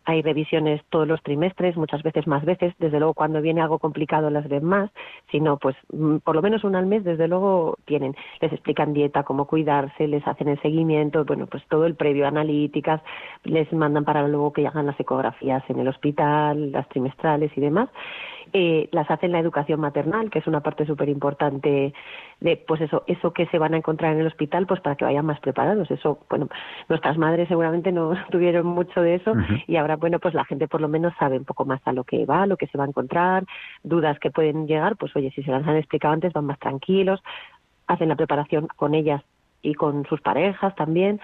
S5: hay revisiones todos los trimestres, muchas veces más veces. Desde luego, cuando viene algo complicado las ven más. Si no, pues mm, por lo menos una al mes, desde luego tienen. Les explican dieta, cómo cuidarse, les hacen el seguimiento, bueno, pues todo el previo, analíticas, les mandan para luego que hagan las ecografías en el hospital, las trimestrales y demás. Eh, las hacen la educación maternal, que es una parte súper importante de, pues eso, eso que se van a encontrar en el hospital, pues para que vayan más preparados. Eso, bueno, nuestras madres seguramente no tuvieron mucho de eso y ahora, bueno, pues la gente por lo menos sabe un poco más a lo que va, lo que se va a encontrar, dudas que pueden llegar, pues oye, si se las han explicado antes van más tranquilos, hacen la preparación con ellas y con sus parejas también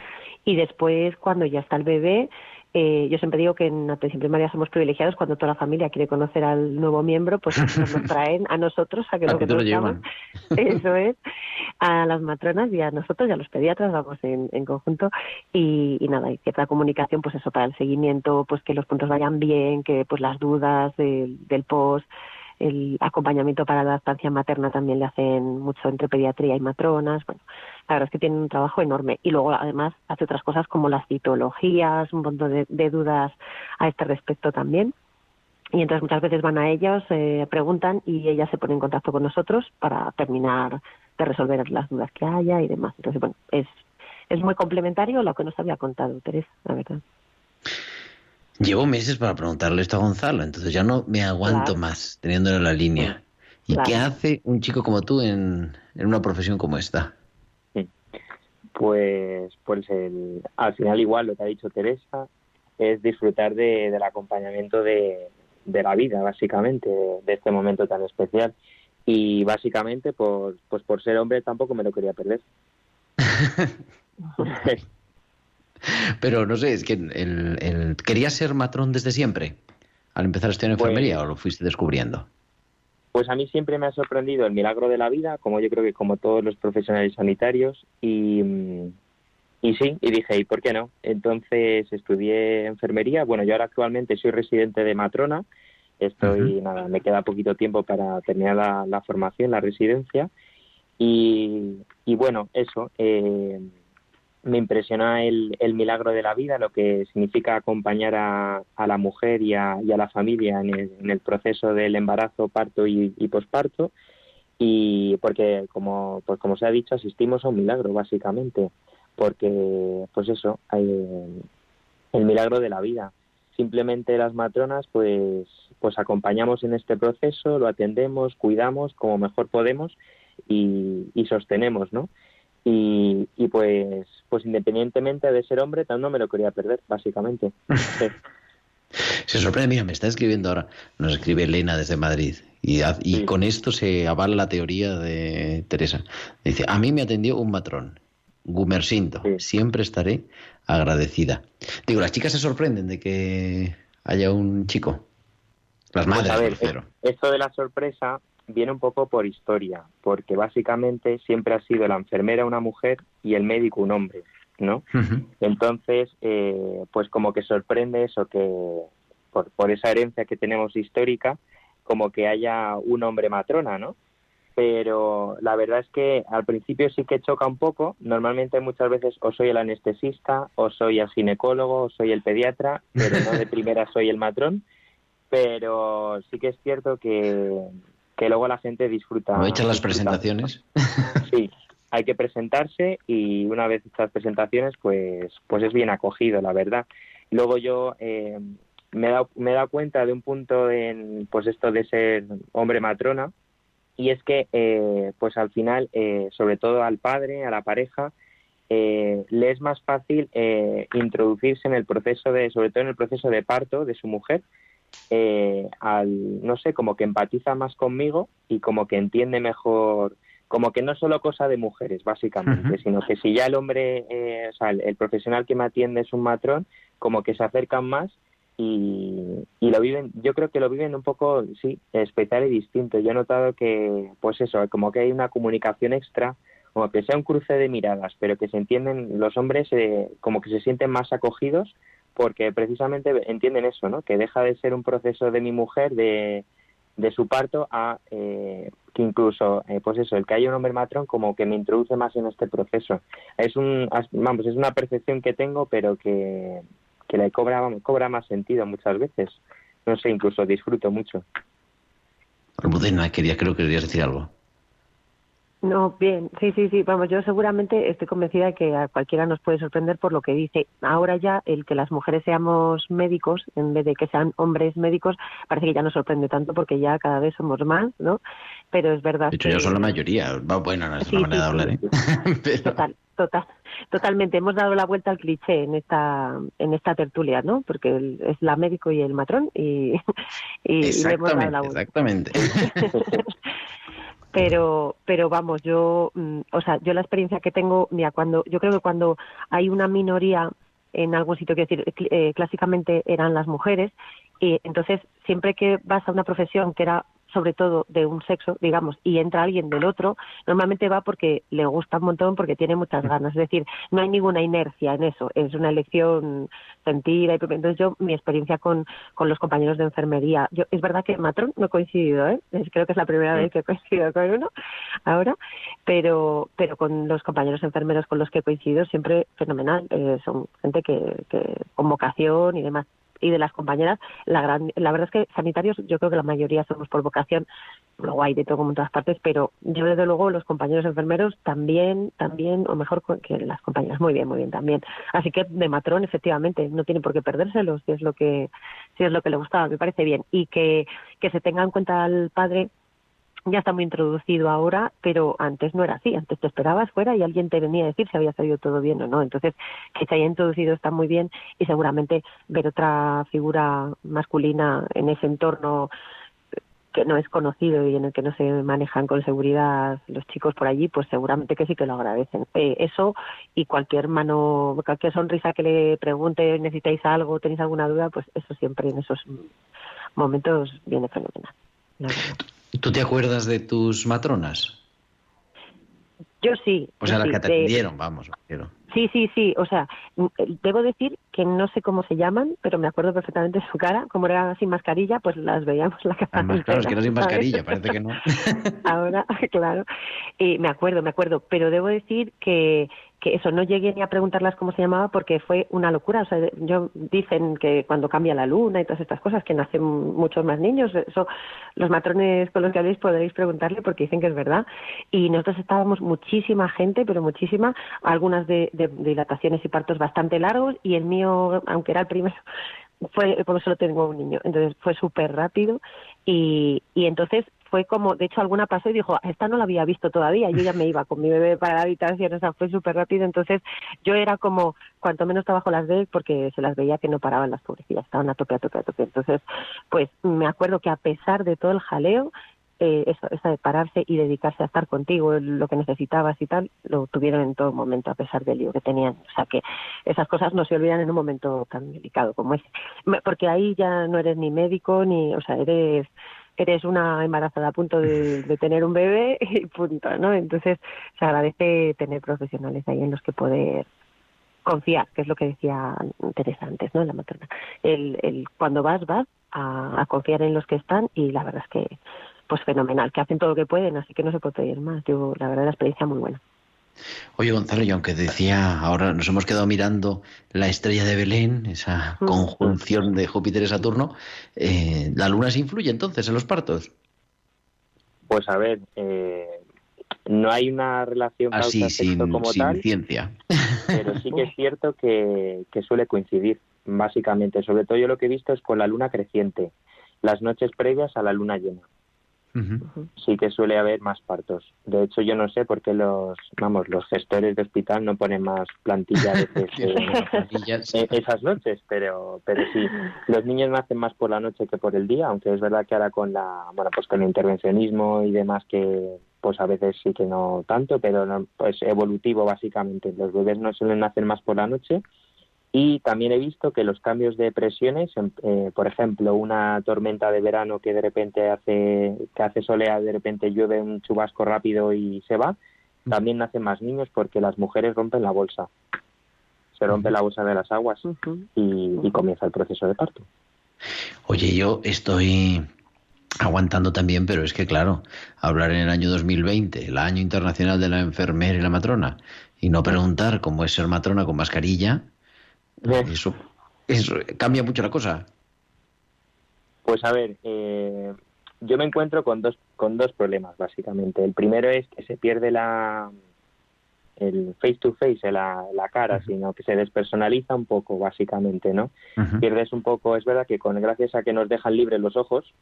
S5: y después cuando ya está el bebé eh, yo siempre digo que en Atención Primaria somos privilegiados cuando toda la familia quiere conocer al nuevo miembro, pues nos traen a nosotros a que lo conozcamos. Eso es, a las matronas y a nosotros y a los pediatras vamos en, en conjunto. Y, y nada, hay cierta comunicación, pues eso para el seguimiento, pues que los puntos vayan bien, que pues las dudas del, del post el acompañamiento para la estancia materna también le hacen mucho entre pediatría y matronas. Bueno, la verdad es que tienen un trabajo enorme. Y luego, además, hace otras cosas como las citologías, un montón de, dudas a este respecto también. Y entonces muchas veces van a ellos, eh, preguntan y ellas se ponen en contacto con nosotros para terminar de resolver las dudas que haya y demás. Entonces, bueno, es, es muy complementario lo que nos había contado Teresa, la verdad.
S1: Llevo meses para preguntarle esto a Gonzalo, entonces ya no me aguanto más teniéndolo en la línea. ¿Y qué hace un chico como tú en, una profesión como esta?
S6: Pues, pues el, al final igual lo que ha dicho Teresa es disfrutar de, del acompañamiento de, de la vida, básicamente, de este momento tan especial. Y básicamente, por, pues por ser hombre tampoco me lo quería perder.
S1: Pero no sé, es que el, el, ¿querías ser matrón desde siempre? Al empezar a estudiar pues enfermería o lo fuiste descubriendo?
S6: Pues a mí siempre me ha sorprendido el milagro de la vida, como yo creo que como todos los profesionales sanitarios, y, y sí, y dije, ¿y por qué no? Entonces estudié enfermería, bueno, yo ahora actualmente soy residente de matrona, estoy, nada, me queda poquito tiempo para terminar la, la formación, la residencia, y, y bueno, eso, eh, me impresiona el, el, milagro de la vida, lo que significa acompañar a, a la mujer y a, y a, la familia en el, en el, proceso del embarazo, parto y, posparto. Y porque, como, pues como se ha dicho, asistimos a un milagro, básicamente. Porque, pues eso, hay, el milagro de la vida. Simplemente las matronas, pues, pues acompañamos en este proceso, lo atendemos, cuidamos como mejor podemos y, y sostenemos, ¿no? Y, y, pues pues independientemente de ser hombre, no me lo quería perder, básicamente.
S1: Se sorprende, mira, me está escribiendo ahora, nos escribe Elena desde Madrid, y, y con esto se avala la teoría de Teresa. Dice, a mí me atendió un matrón, Gumersinto, siempre estaré agradecida. Digo, las chicas se sorprenden de que haya un chico. Las pues madres,
S6: a ver, Esto de la sorpresa viene un poco por historia, porque básicamente siempre ha sido la enfermera una mujer y el médico un hombre, ¿no? Entonces, eh, pues como que sorprende eso que por, por esa herencia que tenemos histórica, como que haya un hombre matrona, ¿no? Pero la verdad es que al principio sí que choca un poco. Normalmente muchas veces o soy el anestesista, o soy el ginecólogo, o soy el pediatra, pero no de primera soy el matrón. Pero sí que es cierto que, que luego la gente disfruta.
S1: ¿No echan las presentaciones?
S6: Sí, hay que presentarse y una vez hechas presentaciones, pues, pues es bien acogido, la verdad. Luego yo eh, me, he dado, me he dado cuenta de un punto en pues esto de ser hombre matrona y es que eh, pues al final, eh, sobre todo al padre, a la pareja, le es más fácil introducirse en el proceso de, sobre todo en el proceso de parto de su mujer, eh, al, no sé, como que empatiza más conmigo y como que entiende mejor, como que no es solo cosa de mujeres, básicamente, sino que si ya el hombre, eh, o sea, el, profesional que me atiende es un matrón, como que se acercan más y, y, lo viven, yo creo que lo viven un poco, sí, especial y distinto. Yo he notado que, pues eso, como que hay una comunicación extra, como que sea un cruce de miradas, pero que se entienden, los hombres eh, como que se sienten más acogidos porque precisamente entienden eso, ¿no? Que deja de ser un proceso de mi mujer, de, de su parto, a eh, que incluso, eh, pues eso, el que haya un hombre matrón como que me introduce más en este proceso. Es un, vamos, es una percepción que tengo, pero que, que le cobra, cobra más sentido muchas veces. No sé, incluso disfruto mucho.
S1: Almudena, quería, creo que querías decir algo.
S5: No, bien, sí, sí, sí, vamos, yo seguramente estoy convencida de que a cualquiera nos puede sorprender por lo que dice. Ahora ya el que las mujeres seamos médicos, en vez de que sean hombres médicos, parece que ya nos sorprende tanto porque ya cada vez somos más, ¿no? Pero es verdad.
S1: De hecho, ya son la mayoría. Bueno, no es una manera de hablar, ¿eh?
S5: Total, total, totalmente. Hemos dado la vuelta al cliché en esta, en esta tertulia, ¿no? Porque es la médico y el matrón y, y, le hemos dado la vuelta.
S1: Exactamente.
S5: pero pero vamos yo mm, o sea yo la experiencia que tengo mira cuando yo creo que cuando hay una minoría en algún sitio que decir eh, clásicamente eran las mujeres y entonces siempre que vas a una profesión que era sobre todo de un sexo, digamos, y entra alguien del otro, normalmente va porque le gusta un montón, porque tiene muchas ganas. Es decir, no hay ninguna inercia en eso, es una elección sentida. Y, entonces yo, mi experiencia con, con los compañeros de enfermería, yo es verdad que matrón no he coincidido, ¿eh? creo que es la primera vez que he coincidido con uno ahora, pero, pero con los compañeros enfermeros con los que he coincidido siempre fenomenal. Eh, son gente que, que con vocación y demás y de las compañeras, la, gran, la verdad es que sanitarios yo creo que la mayoría somos por vocación, luego hay de todo como en todas partes, pero yo desde luego los compañeros enfermeros también, también, o mejor que las compañeras, muy bien, muy bien también. Así que de matrón efectivamente no tiene por qué perdérselo si es lo que, si es lo que le gustaba, me parece bien. Y que, que se tenga en cuenta al padre ya está muy introducido ahora, pero antes no era así. Antes te esperabas fuera y alguien te venía a decir si había salido todo bien o no. Entonces, que se haya introducido está muy bien y seguramente ver otra figura masculina en ese entorno que no es conocido y en el que no se manejan con seguridad los chicos por allí, pues seguramente que sí que lo agradecen. Eh, eso y cualquier mano, cualquier sonrisa que le pregunte, necesitáis algo, tenéis alguna duda, pues eso siempre en esos momentos viene fenomenal.
S1: ¿Tú te acuerdas de tus matronas?
S5: Yo sí.
S1: O sea, las que te atendieron, vamos, quiero.
S5: Sí, sí, sí. O sea, debo decir que no sé cómo se llaman, pero me acuerdo perfectamente de su cara. Como era sin mascarilla, pues las veíamos la cara.
S1: Además, claro, es que era sin mascarilla, parece que no.
S5: Ahora, claro. Y me acuerdo, me acuerdo. Pero debo decir que que eso no llegué ni a preguntarlas cómo se llamaba porque fue una locura. O sea, yo dicen que cuando cambia la luna y todas estas cosas que nacen muchos más niños, eso los matrones con los que habléis podréis preguntarle porque dicen que es verdad. Y nosotros estábamos muchísima gente, pero muchísima, algunas de, de dilataciones y partos bastante largos y el mío, aunque era el primero, fue porque solo tengo un niño, entonces fue súper rápido y, y entonces fue como, de hecho alguna pasó y dijo, esta no la había visto todavía, yo ya me iba con mi bebé para la habitación, o sea, fue súper rápido, entonces yo era como, cuanto menos trabajo las ve, porque se las veía que no paraban las pobrecillas, estaban a tope, a tope, a tope, entonces, pues me acuerdo que a pesar de todo el jaleo, eh, eso, esa de pararse y dedicarse a estar contigo, lo que necesitabas y tal, lo tuvieron en todo momento, a pesar del lío que tenían. O sea que esas cosas no se olvidan en un momento tan delicado como ese. Porque ahí ya no eres ni médico, ni, o sea, eres eres una embarazada a punto de, tener un bebé y punto, ¿no? Entonces se agradece tener profesionales ahí en los que poder confiar, que es lo que decía Teresa antes, ¿no? En la materna. El, el, cuando vas, vas a confiar en los que están y la verdad es que pues fenomenal, que hacen todo lo que pueden, así que no se puede pedir más. Yo, la verdad, la experiencia muy buena.
S1: Oye, Gonzalo, y aunque decía, ahora nos hemos quedado mirando la estrella de Belén, esa mm. conjunción de Júpiter y Saturno, eh, ¿la luna se influye entonces en los partos?
S6: Pues a ver, eh, no hay una relación
S1: Así, ah, sin,
S6: como
S1: sin ciencia.
S6: Pero sí que es cierto que, que suele coincidir, básicamente. Sobre todo yo lo que he visto es con la luna creciente, las noches previas a la luna llena sí que suele haber más partos. De hecho, yo no sé por qué los, vamos, los gestores de hospital no ponen más plantilla de eh, esas noches, pero, pero sí, los niños nacen más por la noche que por el día, aunque es verdad que ahora con la, bueno, pues con el intervencionismo y demás que, pues a veces sí que no tanto, pero pues evolutivo básicamente. Los bebés no suelen nacer más por la noche y también he visto que los cambios de presiones, eh, por ejemplo, una tormenta de verano que de repente hace, que hace solea, de repente llueve un chubasco rápido y se va, también nacen más niños porque las mujeres rompen la bolsa. Se rompe la bolsa de las aguas y, y comienza el proceso de parto.
S1: Oye, yo estoy aguantando también, pero es que claro, hablar en el año 2020, el año internacional de la enfermera y la matrona, y no preguntar cómo es ser matrona con mascarilla, eso, eso cambia mucho la cosa.
S6: Pues a ver, eh, yo me encuentro con dos, con dos problemas, básicamente. El primero es que se pierde la el face to face, la, la cara, sino que se despersonaliza un poco, básicamente, ¿no? Pierdes un poco, es verdad que con gracias a que nos dejan libres los ojos,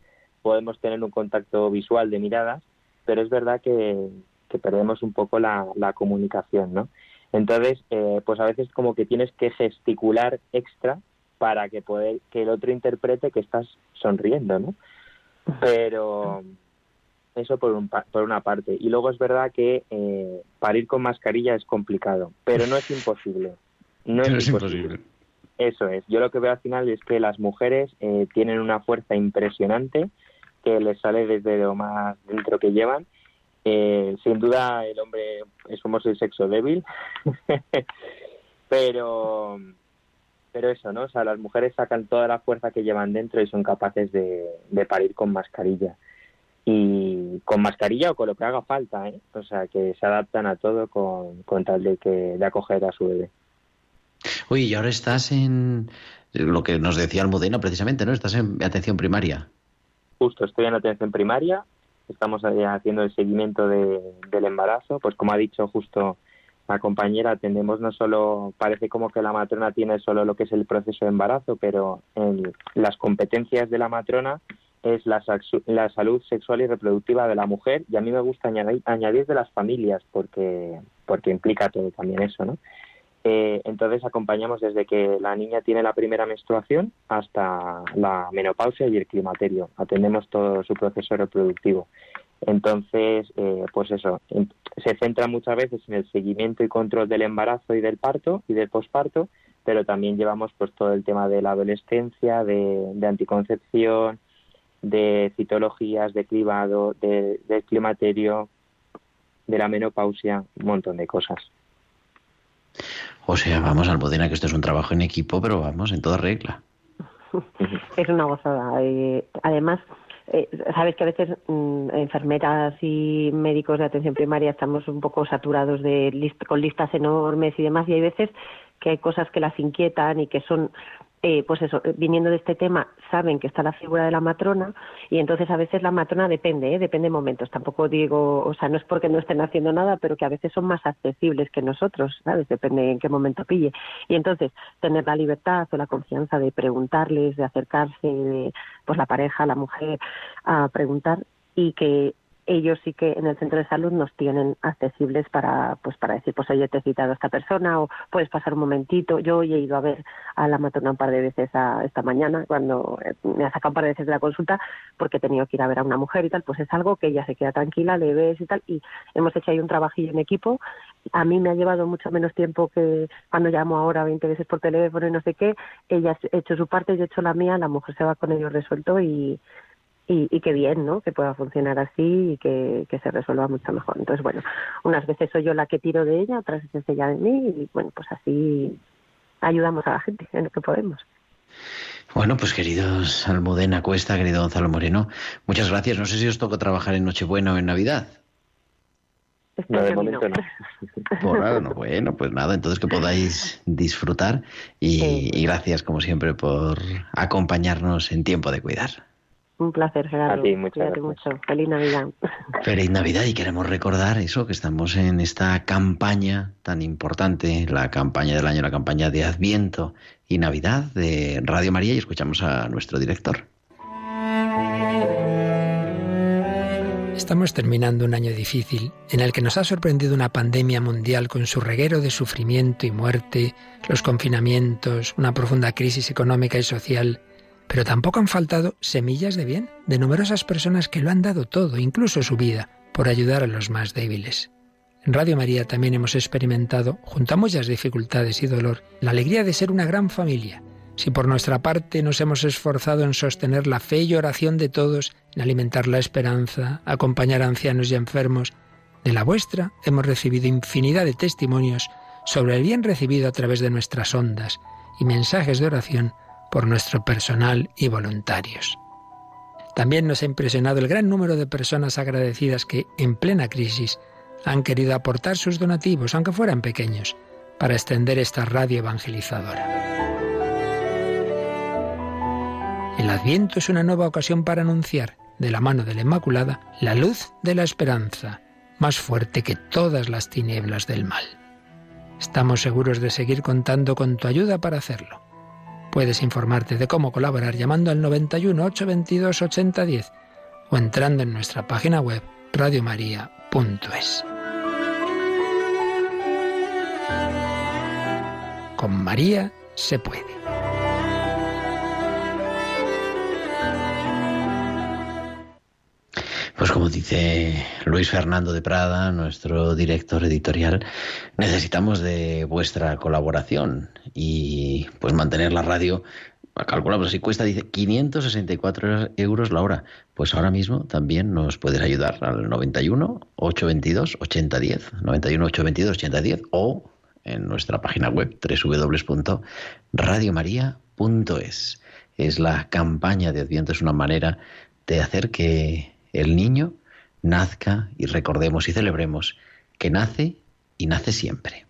S6: podemos tener un contacto visual de miradas, pero es verdad que, que perdemos un poco la, la comunicación, ¿no? Entonces, eh, pues a veces como que tienes que gesticular extra para que poder que el otro interprete que estás sonriendo, ¿no? Pero eso por, un, por una parte. Y luego es verdad que eh, parir con mascarilla es complicado, pero no es imposible. No es, imposible. Eso es. Yo lo que veo al final es que las mujeres eh, tienen una fuerza impresionante que les sale desde lo más dentro que llevan. Eh, sin duda el hombre somos el sexo débil, pero pero eso, ¿no? O sea, las mujeres sacan toda la fuerza que llevan dentro y son capaces de, parir con mascarilla. Y con mascarilla o con lo que haga falta, ¿eh? O sea, que se adaptan a todo con, con tal de, que, de acoger a su bebé.
S1: Oye, y ahora estás en lo que nos decía Almudena precisamente, ¿no? Estás en atención primaria.
S6: Justo, estoy en atención primaria. Estamos haciendo el seguimiento de, del embarazo. Pues como ha dicho justo la compañera, atendemos no solo, parece como que la matrona tiene solo lo que es el proceso de embarazo, pero en las competencias de la matrona es la, la salud sexual y reproductiva de la mujer y a mí me gusta añadir, añadir de las familias porque, porque implica todo también eso, ¿no? Eh, entonces acompañamos desde que la niña tiene la primera menstruación hasta la menopausia y el climaterio. Atendemos todo su proceso reproductivo. Entonces, eh, pues eso, se centra muchas veces en el seguimiento y control del embarazo y del parto y del posparto, pero también llevamos pues todo el tema de la adolescencia, de, anticoncepción, de citologías, de cribado, de, climaterio, de la menopausia, un montón de cosas.
S1: O sea, vamos, Almudena, que esto es un trabajo en equipo, pero vamos, en toda regla.
S5: es una gozada. Eh, además, sabes que a veces mm, enfermeras y médicos de atención primaria estamos un poco saturados de con listas enormes y demás y hay veces que hay cosas que las inquietan y que son eh, pues eso, eh, viniendo de este tema, saben que está la figura de la matrona y entonces a veces la matrona depende, ¿eh? depende de momentos. Tampoco digo, o sea, no es porque no estén haciendo nada, pero que a veces son más accesibles que nosotros, ¿sabes? Depende en qué momento pille. Y entonces, tener la libertad o la confianza de preguntarles, de acercarse, de, pues la pareja, la mujer, a preguntar y que ellos sí que en el centro de salud nos tienen accesibles para pues para decir pues oye te he citado a esta persona o puedes pasar un momentito yo hoy he ido a ver a la matrona un par de veces a, esta mañana cuando eh, me ha sacado un par de veces de la consulta porque he tenido que ir a ver a una mujer y tal. Pues es algo que ella se queda tranquila le ves y tal y hemos hecho ahí un trabajillo en equipo. A mí me ha llevado mucho menos tiempo que cuando llamo ahora 20 veces por teléfono y no sé qué. Ella ha hecho su parte yo he hecho la mía la mujer se va con ello resuelto y y, y que bien, ¿no? Que pueda funcionar así y que, se resuelva mucho mejor. Entonces, bueno, unas veces soy yo la que tiro de ella, otras veces ella de mí y, bueno, pues así ayudamos a la gente en lo que podemos.
S1: Bueno, pues queridos Almudena Cuesta, querido Gonzalo Moreno, muchas gracias. No sé si os toca trabajar en Nochebuena o en Navidad.
S6: No, de momento
S1: no. bueno, pues nada, entonces que podáis disfrutar y, y gracias como siempre por acompañarnos en tiempo de cuidar.
S5: Un placer, Gerardo.
S6: A ti, muchas gracias.
S5: mucho. Feliz Navidad.
S1: Feliz Navidad y queremos recordar eso, que estamos en esta campaña tan importante, la campaña del año, la campaña de Adviento y Navidad de Radio María y escuchamos a nuestro director.
S7: Estamos terminando un año difícil en el que nos ha sorprendido una pandemia mundial con su reguero de sufrimiento y muerte, los confinamientos, una profunda crisis económica y social pero tampoco han faltado semillas de bien de numerosas personas que lo han dado todo, incluso su vida, por ayudar a los más débiles. En Radio María también hemos experimentado, junto a muchas dificultades y dolor, la alegría de ser una gran familia. Si por nuestra parte nos hemos esforzado en sostener la fe y oración de todos, en alimentar la esperanza, acompañar a ancianos y enfermos, de la vuestra hemos recibido infinidad de testimonios sobre el bien recibido a través de nuestras ondas y mensajes de oración por nuestro personal y voluntarios. También nos ha impresionado el gran número de personas agradecidas que, en plena crisis, han querido aportar sus donativos, aunque fueran pequeños, para extender esta radio evangelizadora. El Adviento es una nueva ocasión para anunciar, de la mano de la Inmaculada, la luz de la esperanza, más fuerte que todas las tinieblas del mal. Estamos seguros de seguir contando con tu ayuda para hacerlo. Puedes informarte de cómo colaborar llamando al 91 822 8010 o entrando en nuestra página web radiomaria.es. Con María se puede.
S1: Pues como dice Luis Fernando de Prada, nuestro director editorial, necesitamos de vuestra colaboración y pues mantener la radio, calculamos si cuesta, dice 564 euros la hora. Pues ahora mismo también nos puedes ayudar al 91 822 8010, 91 822 8010 o en nuestra página web www.radiomaria.es. Es la campaña de Adviento, es una manera de hacer que el niño nazca y recordemos y celebremos que nace y nace siempre.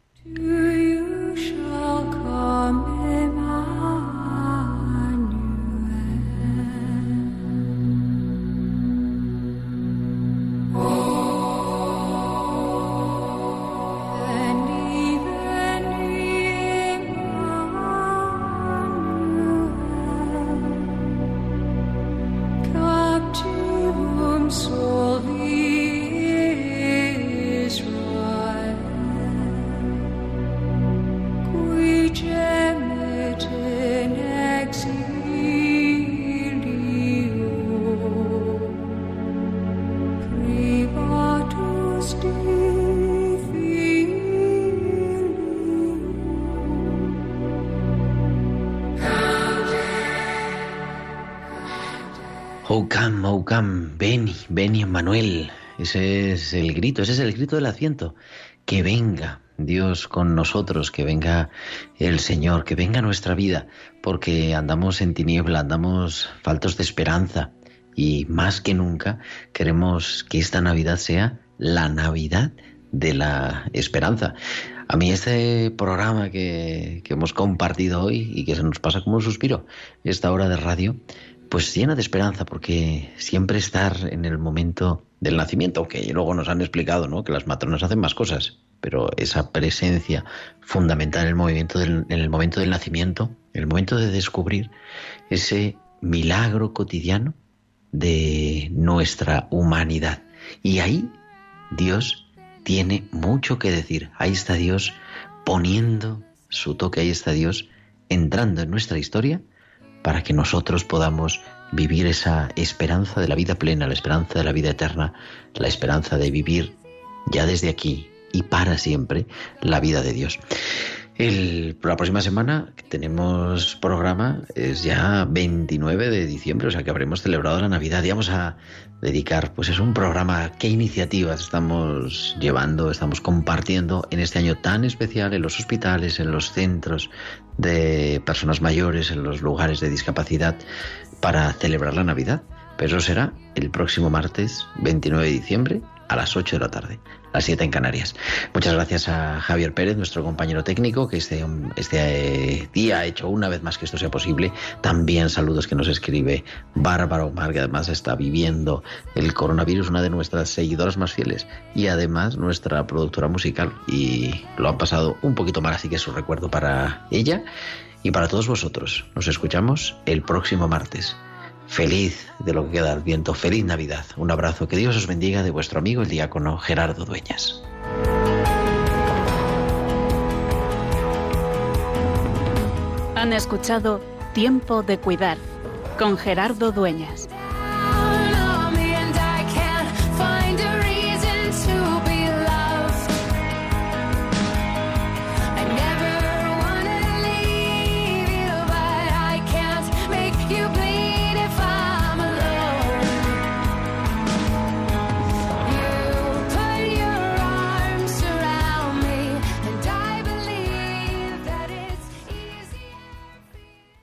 S1: Beni, Beni Manuel. Ese es el grito, ese es el grito del asiento. Que venga Dios con nosotros, que venga el Señor, que venga nuestra vida, porque andamos en tiniebla, andamos faltos de esperanza y más que nunca queremos que esta Navidad sea la Navidad de la esperanza. A mí este programa que, que, hemos compartido hoy y que se nos pasa como un suspiro, esta hora de radio, pues llena de esperanza, porque siempre estar en el momento del nacimiento, aunque luego nos han explicado ¿no? que las matronas hacen más cosas, pero esa presencia fundamental en el, movimiento del, en el momento del nacimiento, en el momento de descubrir ese milagro cotidiano de nuestra humanidad. Y ahí Dios tiene mucho que decir. Ahí está Dios poniendo su toque, ahí está Dios entrando en nuestra historia para que nosotros podamos vivir esa esperanza de la vida plena, la esperanza de la vida eterna, la esperanza de vivir ya desde aquí y para siempre la vida de Dios. El, la próxima semana tenemos programa, es ya 29 de diciembre, o sea que habremos celebrado la Navidad y vamos a dedicar, pues es un programa, qué iniciativas estamos llevando, estamos compartiendo en este año tan especial en los hospitales, en los centros de personas mayores, en los lugares de discapacidad, para celebrar la Navidad. Pero eso será el próximo martes 29 de diciembre a las 8 de la tarde, las 7 en Canarias. Muchas gracias a Javier Pérez, nuestro compañero técnico, que este, este eh, día ha hecho una vez más que esto sea posible. También saludos que nos escribe Bárbara Omar, que además está viviendo el coronavirus, una de nuestras seguidoras más fieles y además nuestra productora musical. Y lo han pasado un poquito mal, así que es un recuerdo para ella y para todos vosotros. Nos escuchamos el próximo martes. Feliz de lo que queda al viento, feliz Navidad. Un abrazo, que Dios os bendiga de vuestro amigo el diácono Gerardo Dueñas.
S8: Han escuchado Tiempo de Cuidar con Gerardo Dueñas.